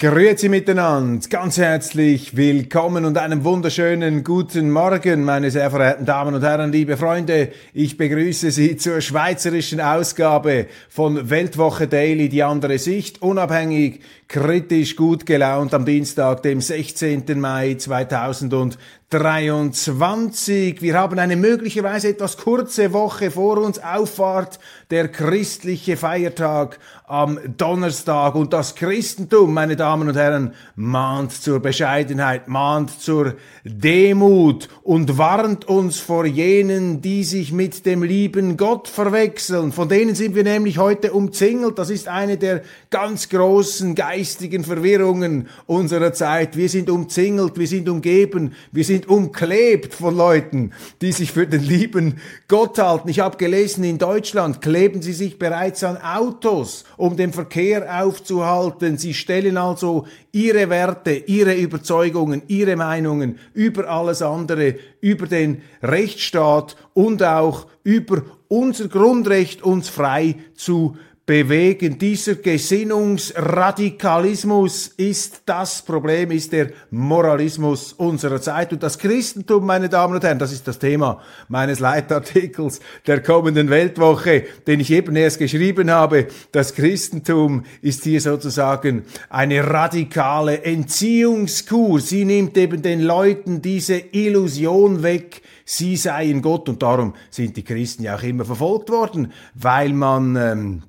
Grüezi miteinander, ganz herzlich willkommen und einen wunderschönen guten Morgen, meine sehr verehrten Damen und Herren, liebe Freunde. Ich begrüße Sie zur schweizerischen Ausgabe von Weltwoche Daily, die andere Sicht, unabhängig, kritisch, gut gelaunt am Dienstag, dem 16. Mai 2000 23. Wir haben eine möglicherweise etwas kurze Woche vor uns. Auffahrt der christliche Feiertag am Donnerstag. Und das Christentum, meine Damen und Herren, mahnt zur Bescheidenheit, mahnt zur Demut und warnt uns vor jenen, die sich mit dem lieben Gott verwechseln. Von denen sind wir nämlich heute umzingelt. Das ist eine der ganz großen geistigen Verwirrungen unserer Zeit. Wir sind umzingelt, wir sind umgeben, wir sind umklebt von Leuten, die sich für den lieben Gott halten. Ich habe gelesen, in Deutschland kleben sie sich bereits an Autos, um den Verkehr aufzuhalten. Sie stellen also ihre Werte, ihre Überzeugungen, ihre Meinungen über alles andere, über den Rechtsstaat und auch über unser Grundrecht, uns frei zu bewegen. Dieser Gesinnungsradikalismus ist das Problem, ist der Moralismus unserer Zeit. Und das Christentum, meine Damen und Herren, das ist das Thema meines Leitartikels der kommenden Weltwoche, den ich eben erst geschrieben habe. Das Christentum ist hier sozusagen eine radikale Entziehungskur. Sie nimmt eben den Leuten diese Illusion weg, sie seien Gott. Und darum sind die Christen ja auch immer verfolgt worden, weil man ähm,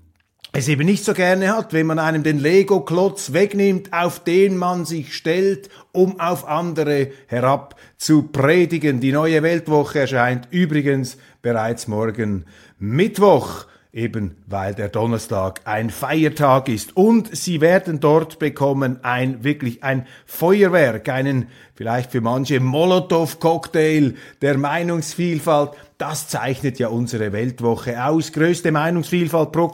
es eben nicht so gerne hat, wenn man einem den Lego-Klotz wegnimmt, auf den man sich stellt, um auf andere herab zu predigen. Die neue Weltwoche erscheint übrigens bereits morgen Mittwoch eben weil der Donnerstag ein Feiertag ist. Und sie werden dort bekommen ein wirklich ein Feuerwerk, einen vielleicht für manche Molotow-Cocktail der Meinungsvielfalt. Das zeichnet ja unsere Weltwoche aus. Größte Meinungsvielfalt pro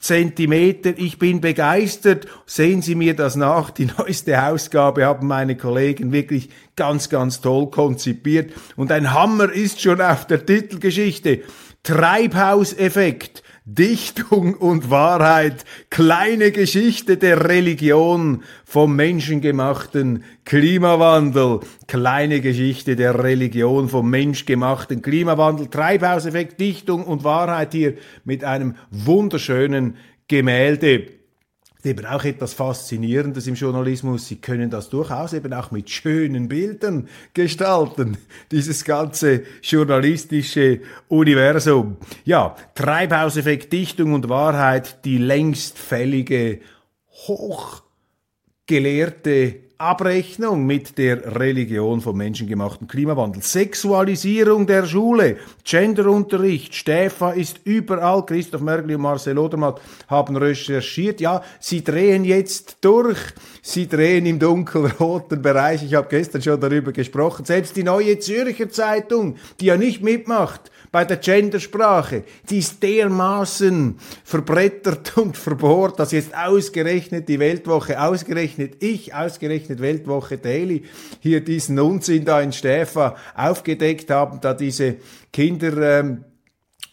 Quadratzentimeter. Ich bin begeistert. Sehen Sie mir das nach. Die neueste Ausgabe haben meine Kollegen wirklich ganz, ganz toll konzipiert. Und ein Hammer ist schon auf der Titelgeschichte. Treibhauseffekt, Dichtung und Wahrheit, kleine Geschichte der Religion vom menschengemachten Klimawandel, kleine Geschichte der Religion vom menschgemachten Klimawandel, Treibhauseffekt, Dichtung und Wahrheit hier mit einem wunderschönen Gemälde eben auch etwas Faszinierendes im Journalismus. Sie können das durchaus eben auch mit schönen Bildern gestalten, dieses ganze journalistische Universum. Ja, Treibhauseffekt, Dichtung und Wahrheit, die längst fällige, hochgelehrte Abrechnung mit der Religion vom menschengemachten Klimawandel. Sexualisierung der Schule, Genderunterricht, Stefa ist überall. Christoph Mergli und Marcel Odermatt haben recherchiert. Ja, sie drehen jetzt durch. Sie drehen im dunkelroten Bereich. Ich habe gestern schon darüber gesprochen. Selbst die neue Zürcher Zeitung, die ja nicht mitmacht, bei der Gendersprache, die ist dermaßen verbrettert und verbohrt, dass jetzt ausgerechnet die Weltwoche, ausgerechnet ich, ausgerechnet Weltwoche Daily hier diesen Unsinn da in Stäfa aufgedeckt haben, da diese Kinder, ähm,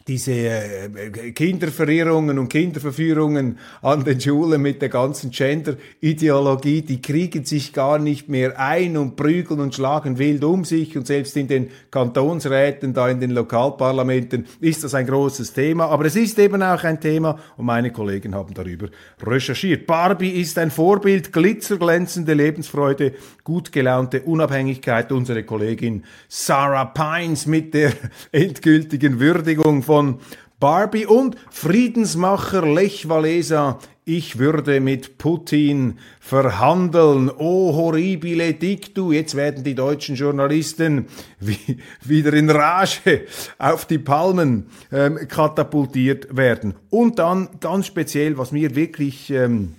diese äh, Kinderverirrungen und Kinderverführungen an den Schulen mit der ganzen Gender-Ideologie, die kriegen sich gar nicht mehr ein und prügeln und schlagen wild um sich und selbst in den Kantonsräten, da in den Lokalparlamenten ist das ein großes Thema. Aber es ist eben auch ein Thema und meine Kollegen haben darüber recherchiert. Barbie ist ein Vorbild, glitzerglänzende Lebensfreude, gut gelaunte Unabhängigkeit. Unsere Kollegin Sarah Pines mit der endgültigen Würdigung von von Barbie und Friedensmacher Lech Walesa. Ich würde mit Putin verhandeln. Oh, horribile dictu. Jetzt werden die deutschen Journalisten wie, wieder in Rage auf die Palmen ähm, katapultiert werden. Und dann ganz speziell, was mir wirklich ähm,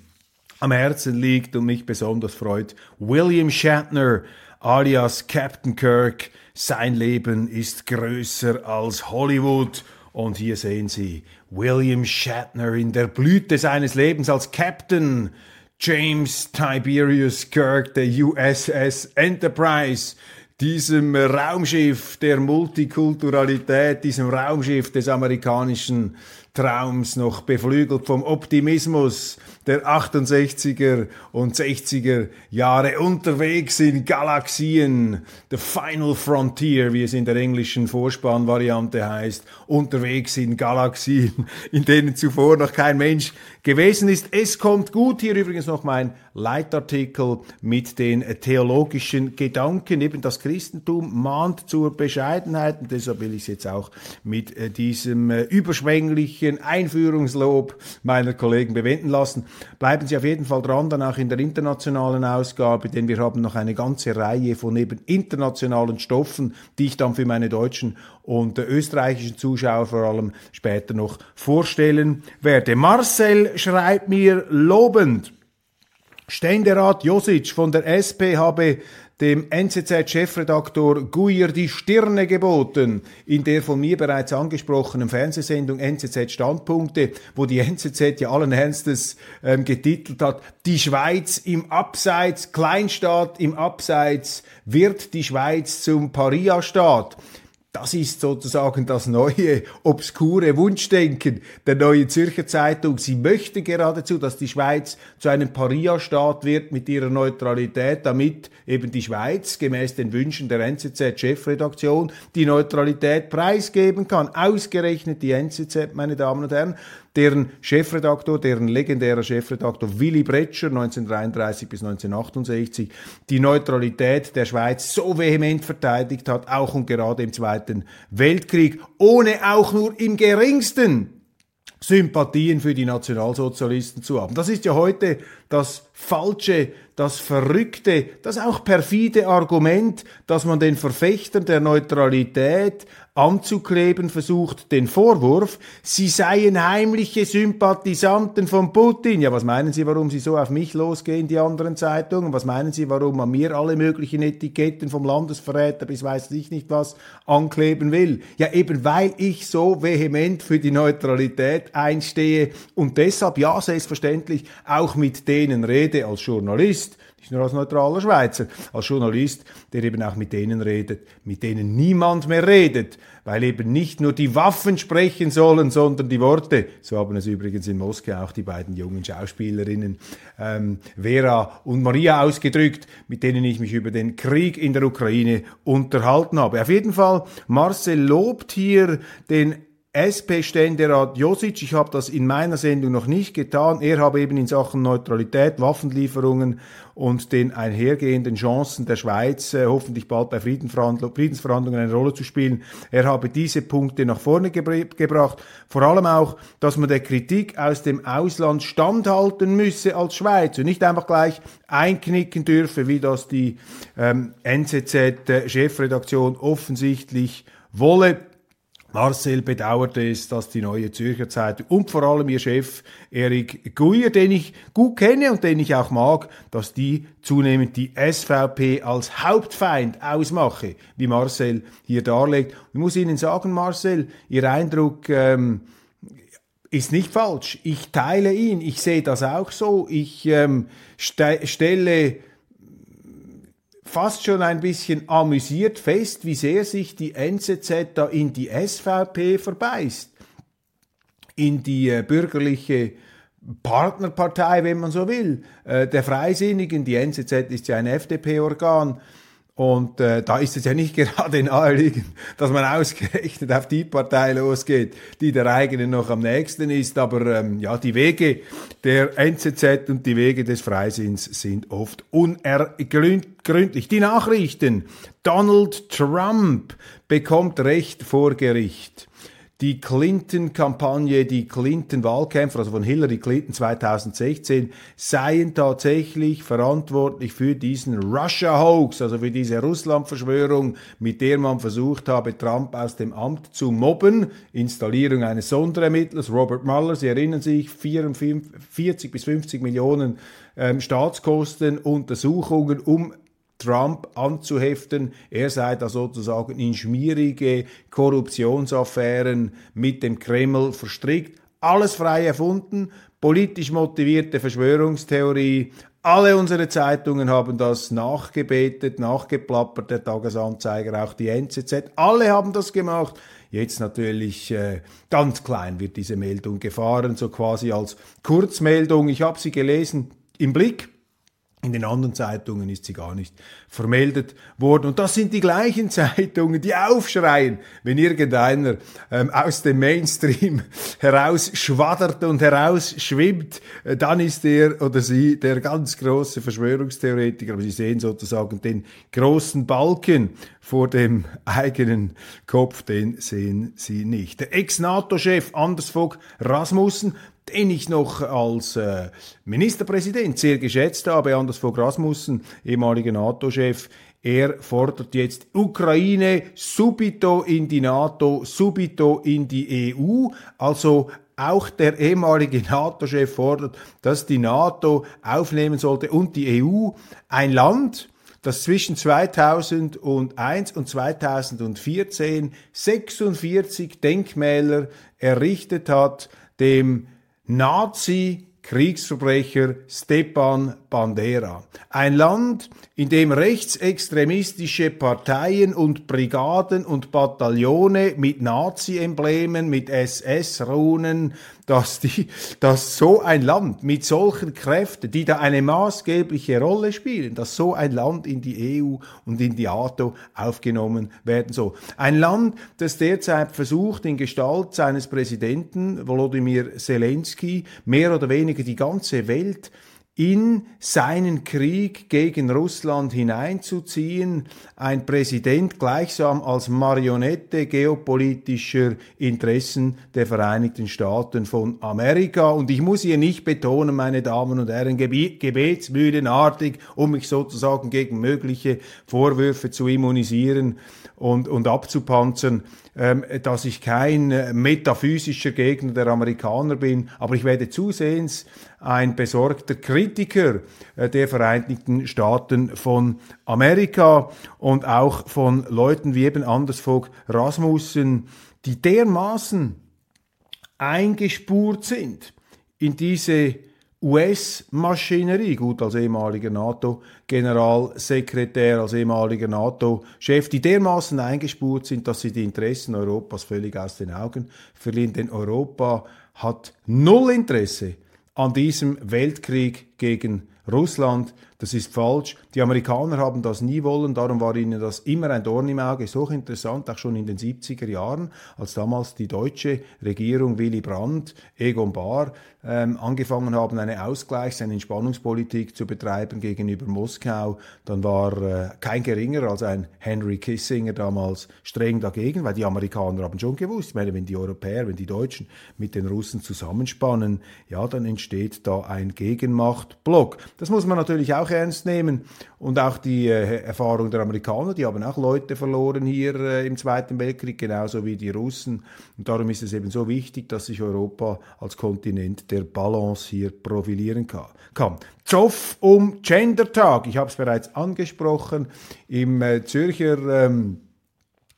am Herzen liegt und mich besonders freut, William Shatner alias Captain Kirk. Sein Leben ist größer als Hollywood und hier sehen Sie William Shatner in der Blüte seines Lebens als Captain James Tiberius Kirk der USS Enterprise, diesem Raumschiff der Multikulturalität, diesem Raumschiff des amerikanischen Traums, noch beflügelt vom Optimismus der 68er und 60er Jahre unterwegs in Galaxien, The Final Frontier, wie es in der englischen Vorspannvariante heißt, unterwegs in Galaxien, in denen zuvor noch kein Mensch gewesen ist. Es kommt gut. Hier übrigens noch mein Leitartikel mit den theologischen Gedanken. Eben das Christentum mahnt zur Bescheidenheit und deshalb will ich es jetzt auch mit äh, diesem äh, überschwänglichen Einführungslob meiner Kollegen bewenden lassen. Bleiben Sie auf jeden Fall dran, dann auch in der internationalen Ausgabe, denn wir haben noch eine ganze Reihe von eben internationalen Stoffen, die ich dann für meine deutschen und österreichischen Zuschauer vor allem später noch vorstellen werde. Marcel schreibt mir lobend, Ständerat Josic von der SP habe dem NZZ-Chefredaktor Guyer die Stirne geboten in der von mir bereits angesprochenen Fernsehsendung NZZ Standpunkte, wo die NZZ ja allen Ernstes ähm, getitelt hat, die Schweiz im Abseits, Kleinstaat im Abseits, wird die Schweiz zum Paria-Staat. Das ist sozusagen das neue, obskure Wunschdenken der neuen Zürcher Zeitung. Sie möchte geradezu, dass die Schweiz zu einem Paria-Staat wird mit ihrer Neutralität, damit eben die Schweiz gemäß den Wünschen der NZZ-Chefredaktion die Neutralität preisgeben kann. Ausgerechnet die NZZ, meine Damen und Herren, deren Chefredaktor, deren legendärer Chefredaktor Willy Bretscher 1933 bis 1968 die Neutralität der Schweiz so vehement verteidigt hat, auch und gerade im Zweiten Weltkrieg, ohne auch nur im geringsten Sympathien für die Nationalsozialisten zu haben. Das ist ja heute das falsche, das verrückte, das auch perfide Argument, dass man den Verfechtern der Neutralität anzukleben versucht, den Vorwurf, sie seien heimliche Sympathisanten von Putin. Ja, was meinen Sie, warum Sie so auf mich losgehen, die anderen Zeitungen? Was meinen Sie, warum man mir alle möglichen Etiketten vom Landesverräter bis weiß ich nicht was ankleben will? Ja, eben weil ich so vehement für die Neutralität einstehe und deshalb, ja, selbstverständlich, auch mit denen rede als Journalist, nicht nur als neutraler Schweizer, als Journalist, der eben auch mit denen redet, mit denen niemand mehr redet, weil eben nicht nur die Waffen sprechen sollen, sondern die Worte. So haben es übrigens in Moskau auch die beiden jungen Schauspielerinnen ähm, Vera und Maria ausgedrückt, mit denen ich mich über den Krieg in der Ukraine unterhalten habe. Auf jeden Fall, Marcel lobt hier den SP-Ständerat Josic, ich habe das in meiner Sendung noch nicht getan, er habe eben in Sachen Neutralität, Waffenlieferungen und den einhergehenden Chancen der Schweiz, äh, hoffentlich bald bei Friedensverhandlungen eine Rolle zu spielen, er habe diese Punkte nach vorne gebr gebracht. Vor allem auch, dass man der Kritik aus dem Ausland standhalten müsse als Schweiz und nicht einfach gleich einknicken dürfe, wie das die ähm, NZZ-Chefredaktion offensichtlich wolle. Marcel bedauerte es, dass die neue Zürcher Zeitung und vor allem ihr Chef Erik Guyer, den ich gut kenne und den ich auch mag, dass die zunehmend die SVP als Hauptfeind ausmache, wie Marcel hier darlegt. Ich muss Ihnen sagen, Marcel, Ihr Eindruck ähm, ist nicht falsch. Ich teile ihn. Ich sehe das auch so. Ich ähm, st stelle fast schon ein bisschen amüsiert fest, wie sehr sich die NZZ da in die SVP verbeißt. in die äh, bürgerliche Partnerpartei, wenn man so will, äh, der Freisinnigen. Die NZZ ist ja ein FDP-Organ. Und äh, da ist es ja nicht gerade naheliegend, dass man ausgerechnet auf die Partei losgeht, die der eigenen noch am nächsten ist. Aber ähm, ja, die Wege der NZZ und die Wege des Freisinns sind oft unergründlich. Die Nachrichten. Donald Trump bekommt Recht vor Gericht die Clinton-Kampagne, die Clinton-Wahlkämpfer, also von Hillary Clinton 2016, seien tatsächlich verantwortlich für diesen Russia-Hoax, also für diese Russland-Verschwörung, mit der man versucht habe, Trump aus dem Amt zu mobben. Installierung eines Sonderermittlers, Robert Mueller, Sie erinnern sich, 44 bis 50 Millionen ähm, Staatskosten, Untersuchungen, um Trump anzuheften. Er sei da sozusagen in schmierige Korruptionsaffären mit dem Kreml verstrickt. Alles frei erfunden, politisch motivierte Verschwörungstheorie. Alle unsere Zeitungen haben das nachgebetet, nachgeplappert, der Tagesanzeiger, auch die NZZ. Alle haben das gemacht. Jetzt natürlich äh, ganz klein wird diese Meldung gefahren, so quasi als Kurzmeldung. Ich habe sie gelesen im Blick in den anderen Zeitungen ist sie gar nicht vermeldet worden. Und das sind die gleichen Zeitungen, die aufschreien, wenn irgendeiner ähm, aus dem Mainstream herausschwaddert und herausschwimmt, äh, dann ist er oder sie der ganz große Verschwörungstheoretiker. Aber Sie sehen sozusagen den großen Balken vor dem eigenen Kopf, den sehen Sie nicht. Der Ex-NATO-Chef Anders Fogh Rasmussen den ich noch als äh, Ministerpräsident sehr geschätzt habe, Anders Fogh Rasmussen, ehemaliger NATO-Chef, er fordert jetzt Ukraine subito in die NATO, subito in die EU. Also auch der ehemalige NATO-Chef fordert, dass die NATO aufnehmen sollte und die EU ein Land, das zwischen 2001 und 2014 46 Denkmäler errichtet hat, dem Nazi Kriegsverbrecher Stepan Bandera. Ein Land, in dem rechtsextremistische Parteien und Brigaden und Bataillone mit Nazi-Emblemen, mit SS-Runen, dass, die, dass so ein Land mit solchen Kräften, die da eine maßgebliche Rolle spielen, dass so ein Land in die EU und in die NATO aufgenommen werden soll. Ein Land, das derzeit versucht, in Gestalt seines Präsidenten Volodymyr Zelensky mehr oder weniger die ganze Welt in seinen Krieg gegen Russland hineinzuziehen, ein Präsident gleichsam als Marionette geopolitischer Interessen der Vereinigten Staaten von Amerika. Und ich muss hier nicht betonen, meine Damen und Herren, gebetsmühlenartig, um mich sozusagen gegen mögliche Vorwürfe zu immunisieren und, und abzupanzern, ähm, dass ich kein äh, metaphysischer Gegner der Amerikaner bin, aber ich werde zusehends ein besorgter Kritiker äh, der Vereinigten Staaten von Amerika und auch von Leuten wie eben Anders Fogh Rasmussen, die dermaßen eingespurt sind in diese US-Maschinerie, gut als ehemaliger NATO-Generalsekretär, als ehemaliger NATO-Chef, die dermaßen eingespurt sind, dass sie die Interessen Europas völlig aus den Augen verlieren. Denn Europa hat null Interesse an diesem Weltkrieg gegen Russland. Das ist falsch. Die Amerikaner haben das nie wollen, darum war ihnen das immer ein Dorn im Auge. Ist hochinteressant, auch schon in den 70er Jahren, als damals die deutsche Regierung Willy Brandt, Egon Bahr ähm, angefangen haben, eine Ausgleichs-, eine Entspannungspolitik zu betreiben gegenüber Moskau, dann war äh, kein geringer als ein Henry Kissinger damals streng dagegen, weil die Amerikaner haben schon gewusst, ich meine, wenn die Europäer, wenn die Deutschen mit den Russen zusammenspannen, ja, dann entsteht da ein Gegenmachtblock. Das muss man natürlich auch ernst nehmen. Und auch die äh, Erfahrung der Amerikaner, die haben auch Leute verloren hier äh, im Zweiten Weltkrieg, genauso wie die Russen. Und darum ist es eben so wichtig, dass sich Europa als Kontinent der Balance hier profilieren kann. Zoff um Gendertag. Ich habe es bereits angesprochen. Im äh, Zürcher ähm,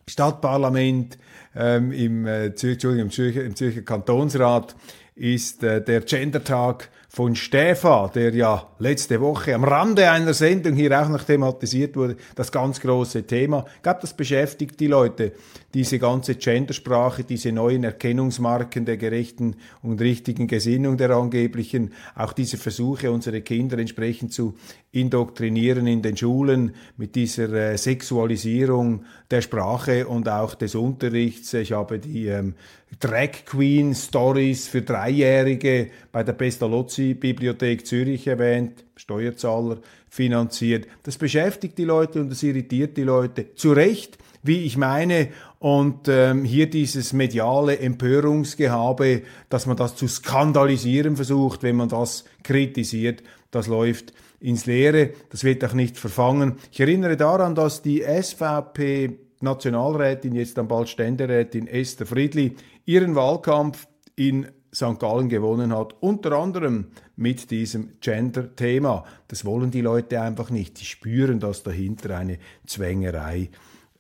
Stadtparlament, ähm, im, äh, Zür im, Zürcher, im Zürcher Kantonsrat ist äh, der Gendertag von Stefa, der ja letzte Woche am Rande einer Sendung hier auch noch thematisiert wurde, das ganz große Thema. Ich glaube, das beschäftigt die Leute, diese ganze Gendersprache, diese neuen Erkennungsmarken der gerechten und richtigen Gesinnung der angeblichen, auch diese Versuche, unsere Kinder entsprechend zu indoktrinieren in den Schulen mit dieser äh, Sexualisierung der Sprache und auch des Unterrichts. Ich habe die ähm, Drag Queen Stories für Dreijährige bei der Pestalozzi Bibliothek Zürich erwähnt, Steuerzahler finanziert. Das beschäftigt die Leute und das irritiert die Leute. Zu Recht, wie ich meine. Und ähm, hier dieses mediale Empörungsgehabe, dass man das zu skandalisieren versucht, wenn man das kritisiert, das läuft ins Leere. Das wird auch nicht verfangen. Ich erinnere daran, dass die SVP Nationalrätin, jetzt dann bald Ständerätin Esther Friedli, ihren Wahlkampf in St. Gallen gewonnen hat, unter anderem mit diesem Gender-Thema. Das wollen die Leute einfach nicht. Sie spüren, dass dahinter eine Zwängerei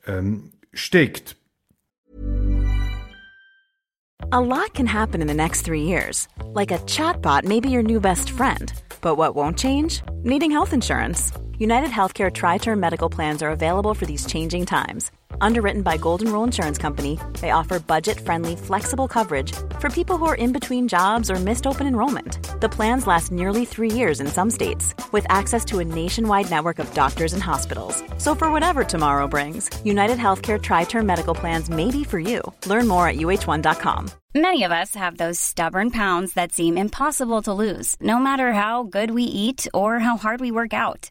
ähm, steckt. A lot can happen in the next three years. Like a chatbot may be your new best friend. But what won't change? Needing health insurance. United Healthcare Tri Term Medical Plans are available for these changing times Underwritten by Golden Rule Insurance Company, they offer budget-friendly, flexible coverage for people who are in between jobs or missed open enrollment. The plans last nearly three years in some states, with access to a nationwide network of doctors and hospitals. So for whatever tomorrow brings, United Healthcare Tri-Term Medical Plans may be for you. Learn more at uh1.com. Many of us have those stubborn pounds that seem impossible to lose, no matter how good we eat or how hard we work out.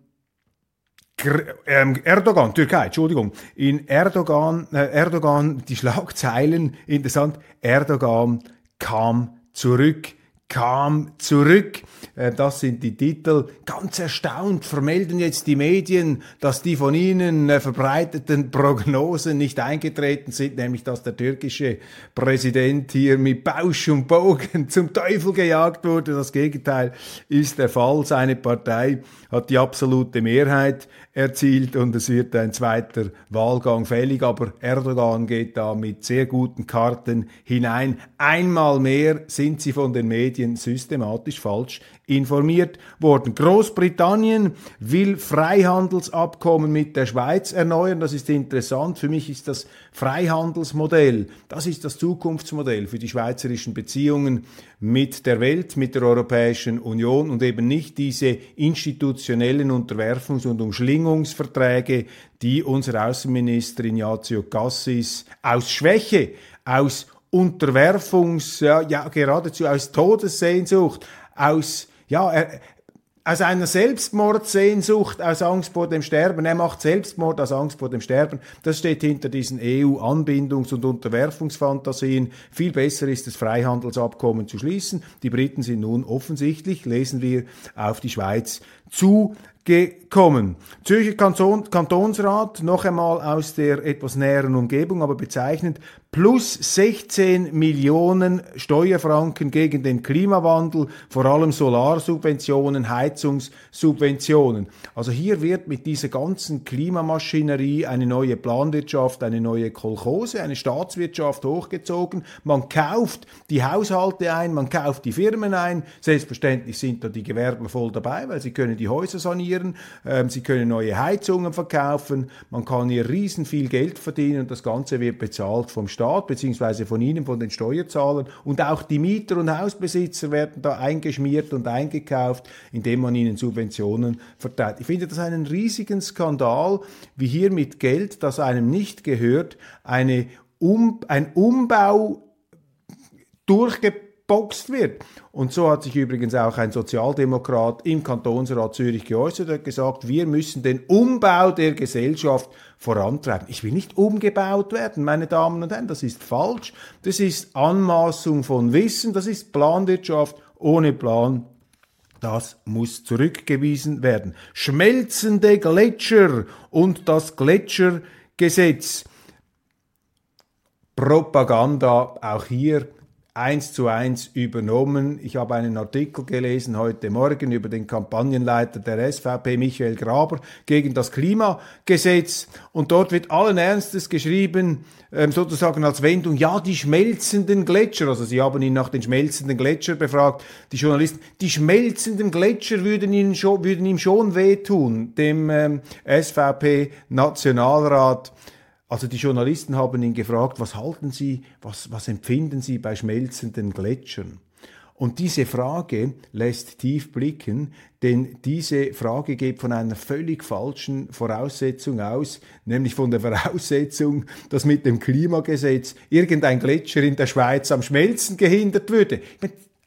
Erdogan, Türkei, Entschuldigung, in Erdogan, äh, Erdogan, die Schlagzeilen, interessant, Erdogan kam zurück kam zurück. Äh, das sind die Titel. Ganz erstaunt vermelden jetzt die Medien, dass die von ihnen äh, verbreiteten Prognosen nicht eingetreten sind, nämlich dass der türkische Präsident hier mit Bausch und Bogen zum Teufel gejagt wurde. Das Gegenteil ist der Fall. Seine Partei hat die absolute Mehrheit erzielt und es wird ein zweiter Wahlgang fällig. Aber Erdogan geht da mit sehr guten Karten hinein. Einmal mehr sind sie von den Medien systematisch falsch informiert worden. Großbritannien will Freihandelsabkommen mit der Schweiz erneuern. Das ist interessant. Für mich ist das Freihandelsmodell, das ist das Zukunftsmodell für die schweizerischen Beziehungen mit der Welt, mit der Europäischen Union und eben nicht diese institutionellen Unterwerfungs- und Umschlingungsverträge, die unser Außenminister Ignazio Cassis aus Schwäche, aus Unterwerfungs, ja, ja geradezu aus Todessehnsucht, aus ja, er, aus einer Selbstmordsehnsucht, aus Angst vor dem Sterben. Er macht Selbstmord aus Angst vor dem Sterben. Das steht hinter diesen EU-Anbindungs- und Unterwerfungsfantasien. Viel besser ist es, Freihandelsabkommen zu schließen. Die Briten sind nun offensichtlich, lesen wir, auf die Schweiz zugekommen. Zürcher Kanton, Kantonsrat, noch einmal aus der etwas näheren Umgebung, aber bezeichnend, plus 16 Millionen Steuerfranken gegen den Klimawandel, vor allem Solarsubventionen, Heizungssubventionen. Also hier wird mit dieser ganzen Klimamaschinerie eine neue Planwirtschaft, eine neue Kolchose, eine Staatswirtschaft hochgezogen. Man kauft die Haushalte ein, man kauft die Firmen ein. Selbstverständlich sind da die Gewerbler voll dabei, weil sie können die Häuser sanieren, äh, sie können neue Heizungen verkaufen, man kann hier riesen viel Geld verdienen und das Ganze wird bezahlt vom Staat. Beziehungsweise von Ihnen, von den Steuerzahlern. Und auch die Mieter und Hausbesitzer werden da eingeschmiert und eingekauft, indem man ihnen Subventionen verteilt. Ich finde das einen riesigen Skandal, wie hier mit Geld, das einem nicht gehört, eine um, ein Umbau durchgebracht geboxt wird. Und so hat sich übrigens auch ein Sozialdemokrat im Kantonsrat Zürich geäußert und gesagt, wir müssen den Umbau der Gesellschaft vorantreiben. Ich will nicht umgebaut werden, meine Damen und Herren, das ist falsch. Das ist Anmaßung von Wissen, das ist Planwirtschaft ohne Plan Das muss zurückgewiesen werden. Schmelzende Gletscher und das Gletschergesetz. Propaganda auch hier eins zu eins übernommen. Ich habe einen Artikel gelesen heute Morgen über den Kampagnenleiter der SVP, Michael Graber, gegen das Klimagesetz. Und dort wird allen Ernstes geschrieben, ähm, sozusagen als Wendung, ja, die schmelzenden Gletscher, also sie haben ihn nach den schmelzenden Gletscher befragt, die Journalisten, die schmelzenden Gletscher würden, ihnen schon, würden ihm schon wehtun, dem ähm, SVP-Nationalrat. Also die Journalisten haben ihn gefragt, was halten Sie, was, was empfinden Sie bei schmelzenden Gletschern? Und diese Frage lässt tief blicken, denn diese Frage geht von einer völlig falschen Voraussetzung aus, nämlich von der Voraussetzung, dass mit dem Klimagesetz irgendein Gletscher in der Schweiz am Schmelzen gehindert würde.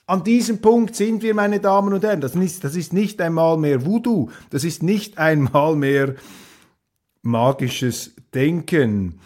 An diesem Punkt sind wir, meine Damen und Herren. Das ist, das ist nicht einmal mehr Voodoo. Das ist nicht einmal mehr magisches Denken.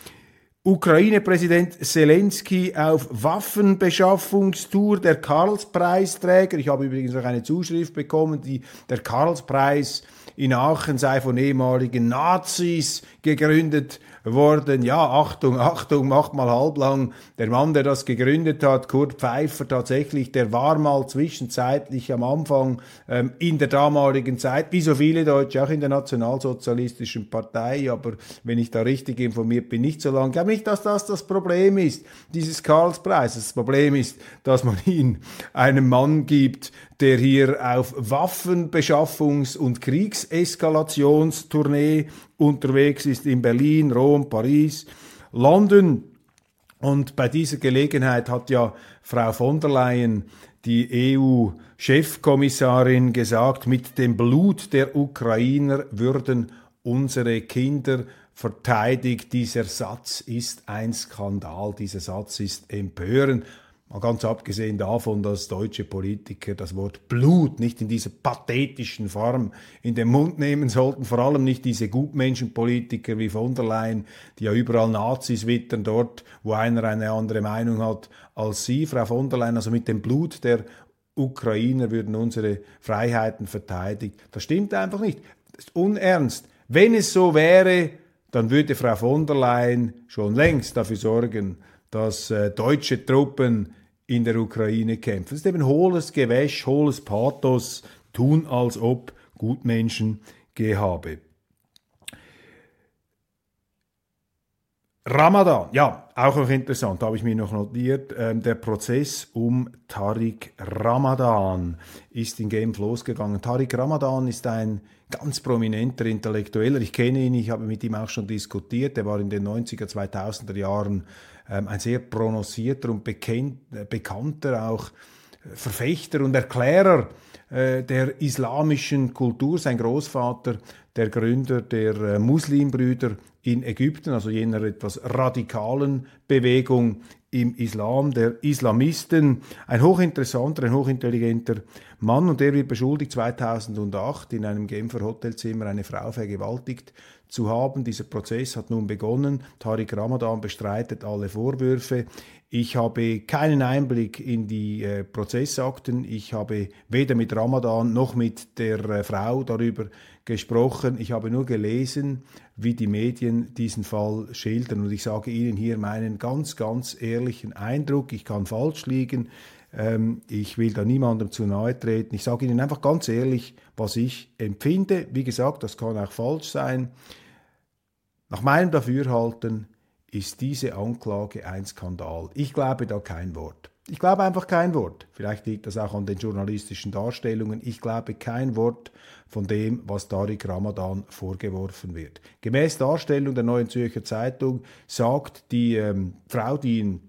Ukraine-Präsident Zelensky auf Waffenbeschaffungstour, der Karlspreisträger. Ich habe übrigens noch eine Zuschrift bekommen, die der Karlspreis in Aachen sei von ehemaligen Nazis gegründet worden. Ja, Achtung, Achtung, macht mal halblang. Der Mann, der das gegründet hat, Kurt Pfeiffer, tatsächlich, der war mal zwischenzeitlich am Anfang ähm, in der damaligen Zeit, wie so viele Deutsche, auch in der Nationalsozialistischen Partei, aber wenn ich da richtig informiert bin, nicht so lange. Ich glaube nicht, dass das das Problem ist, dieses Karlspreises. Das Problem ist, dass man ihn einem Mann gibt, der hier auf Waffenbeschaffungs- und Kriegseskalationstournee unterwegs ist in Berlin, Rom, Paris, London. Und bei dieser Gelegenheit hat ja Frau von der Leyen, die EU-Chefkommissarin, gesagt, mit dem Blut der Ukrainer würden unsere Kinder verteidigt. Dieser Satz ist ein Skandal, dieser Satz ist empörend. Mal ganz abgesehen davon, dass deutsche Politiker das Wort Blut nicht in dieser pathetischen Form in den Mund nehmen sollten, vor allem nicht diese Gutmenschenpolitiker wie von der Leyen, die ja überall Nazis wittern, dort, wo einer eine andere Meinung hat als sie, Frau von der Leyen, also mit dem Blut der Ukrainer würden unsere Freiheiten verteidigt. Das stimmt einfach nicht. Das ist unernst. Wenn es so wäre, dann würde Frau von der Leyen schon längst dafür sorgen, dass äh, deutsche Truppen in der Ukraine kämpfen. Das ist eben hohles Gewäsch, hohles Pathos, tun als ob Gutmenschen Gehabe. Ramadan, ja, auch noch interessant, habe ich mir noch notiert. Ähm, der Prozess um Tariq Ramadan ist in Genf losgegangen. Tariq Ramadan ist ein ganz prominenter Intellektueller. Ich kenne ihn, ich habe mit ihm auch schon diskutiert. Er war in den 90er, 2000er Jahren ähm, ein sehr prononcierter und bekannt, äh, bekannter auch äh, Verfechter und Erklärer äh, der islamischen Kultur. Sein Großvater, der Gründer der äh, Muslimbrüder in Ägypten, also jener etwas radikalen Bewegung im Islam, der Islamisten. Ein hochinteressanter, ein hochintelligenter Mann und der wird beschuldigt 2008 in einem Genfer Hotelzimmer eine Frau vergewaltigt zu haben. Dieser Prozess hat nun begonnen. Tariq Ramadan bestreitet alle Vorwürfe. Ich habe keinen Einblick in die äh, Prozessakten. Ich habe weder mit Ramadan noch mit der äh, Frau darüber gesprochen. Ich habe nur gelesen, wie die Medien diesen Fall schildern. Und ich sage Ihnen hier meinen ganz, ganz ehrlichen Eindruck. Ich kann falsch liegen. Ähm, ich will da niemandem zu nahe treten. Ich sage Ihnen einfach ganz ehrlich, was ich empfinde. Wie gesagt, das kann auch falsch sein. Nach meinem Dafürhalten ist diese Anklage ein Skandal. Ich glaube da kein Wort. Ich glaube einfach kein Wort. Vielleicht liegt das auch an den journalistischen Darstellungen. Ich glaube kein Wort von dem, was Tariq Ramadan vorgeworfen wird. Gemäß Darstellung der Neuen Zürcher Zeitung sagt die ähm, Frau, die ihn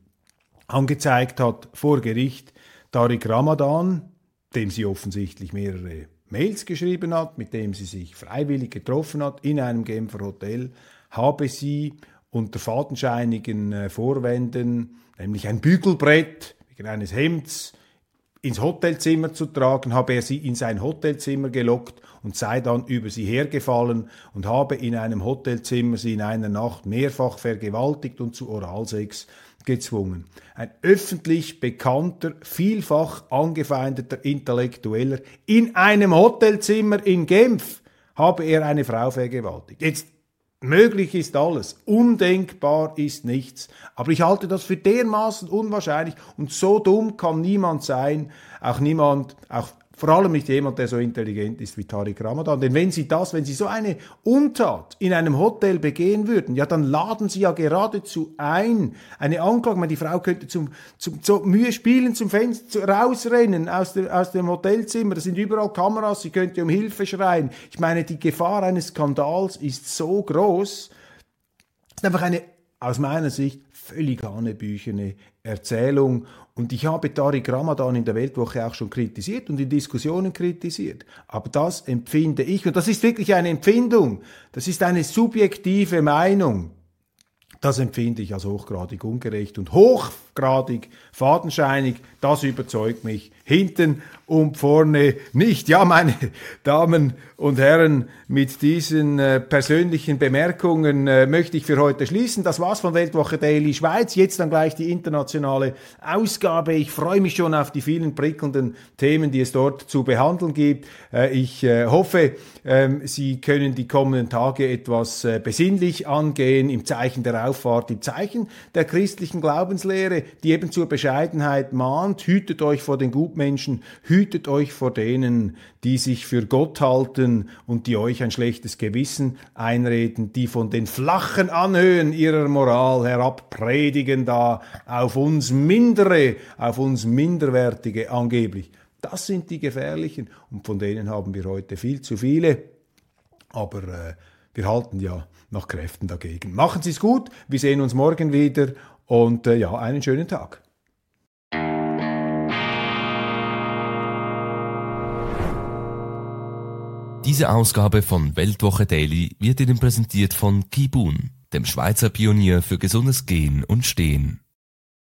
angezeigt hat vor Gericht, Tariq Ramadan, dem sie offensichtlich mehrere Mails geschrieben hat, mit dem sie sich freiwillig getroffen hat in einem Genfer Hotel, habe sie unter fadenscheinigen äh, Vorwänden, nämlich ein Bügelbrett wegen eines Hemds, ins Hotelzimmer zu tragen, habe er sie in sein Hotelzimmer gelockt und sei dann über sie hergefallen und habe in einem Hotelzimmer sie in einer Nacht mehrfach vergewaltigt und zu Oralsex gezwungen. Ein öffentlich bekannter, vielfach angefeindeter Intellektueller in einem Hotelzimmer in Genf habe er eine Frau vergewaltigt. Jetzt Möglich ist alles, undenkbar ist nichts. Aber ich halte das für dermaßen unwahrscheinlich und so dumm kann niemand sein, auch niemand, auch vor allem nicht jemand, der so intelligent ist wie Tariq Ramadan. Denn wenn Sie das, wenn Sie so eine Untat in einem Hotel begehen würden, ja, dann laden Sie ja geradezu ein. Eine Anklage, meine, die Frau könnte zum, zum, zum Mühe spielen, zum Fenster rausrennen aus, der, aus dem Hotelzimmer. Da sind überall Kameras, sie könnte um Hilfe schreien. Ich meine, die Gefahr eines Skandals ist so groß. Das ist einfach eine, aus meiner Sicht, völlig hanebüchene Erzählung. Und ich habe Tariq Ramadan in der Weltwoche auch schon kritisiert und in Diskussionen kritisiert. Aber das empfinde ich, und das ist wirklich eine Empfindung, das ist eine subjektive Meinung. Das empfinde ich als hochgradig ungerecht und hochgradig fadenscheinig. Das überzeugt mich hinten und vorne nicht. Ja, meine Damen und Herren, mit diesen äh, persönlichen Bemerkungen äh, möchte ich für heute schließen. Das war's von Weltwoche Daily Schweiz. Jetzt dann gleich die internationale Ausgabe. Ich freue mich schon auf die vielen prickelnden Themen, die es dort zu behandeln gibt. Äh, ich äh, hoffe, ähm, Sie können die kommenden Tage etwas äh, besinnlich angehen im Zeichen der Auffahrt, im Zeichen der christlichen Glaubenslehre, die eben zur Bescheidenheit mahnt. Hütet euch vor den Gutmenschen, hütet euch vor denen, die sich für Gott halten und die euch ein schlechtes Gewissen einreden, die von den flachen Anhöhen ihrer Moral herab predigen da auf uns Mindere, auf uns Minderwertige angeblich. Das sind die gefährlichen und von denen haben wir heute viel zu viele. Aber äh, wir halten ja nach Kräften dagegen. Machen Sie es gut, wir sehen uns morgen wieder und äh, ja, einen schönen Tag. Diese Ausgabe von Weltwoche Daily wird Ihnen präsentiert von Kibun, dem Schweizer Pionier für gesundes Gehen und Stehen.